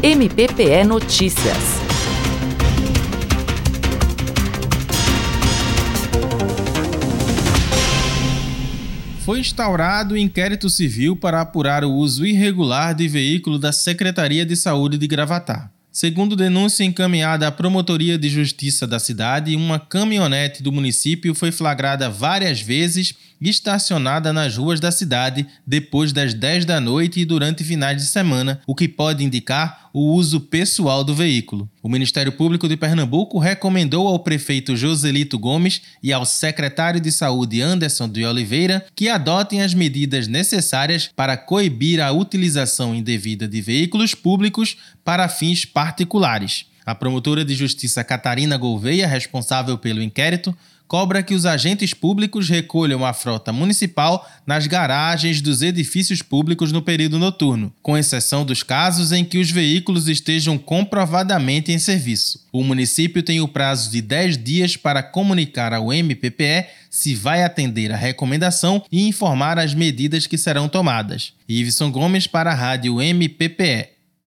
MPPE Notícias. Foi instaurado inquérito civil para apurar o uso irregular de veículo da Secretaria de Saúde de Gravatar. Segundo denúncia encaminhada à Promotoria de Justiça da cidade, uma caminhonete do município foi flagrada várias vezes estacionada nas ruas da cidade depois das 10 da noite e durante finais de semana, o que pode indicar o uso pessoal do veículo. O Ministério Público de Pernambuco recomendou ao prefeito Joselito Gomes e ao secretário de Saúde Anderson de Oliveira que adotem as medidas necessárias para coibir a utilização indevida de veículos públicos para fins particulares. A promotora de justiça Catarina Gouveia, responsável pelo inquérito, cobra que os agentes públicos recolham a frota municipal nas garagens dos edifícios públicos no período noturno, com exceção dos casos em que os veículos estejam comprovadamente em serviço. O município tem o prazo de 10 dias para comunicar ao MPPE se vai atender a recomendação e informar as medidas que serão tomadas. Iveson Gomes para a Rádio MPPE.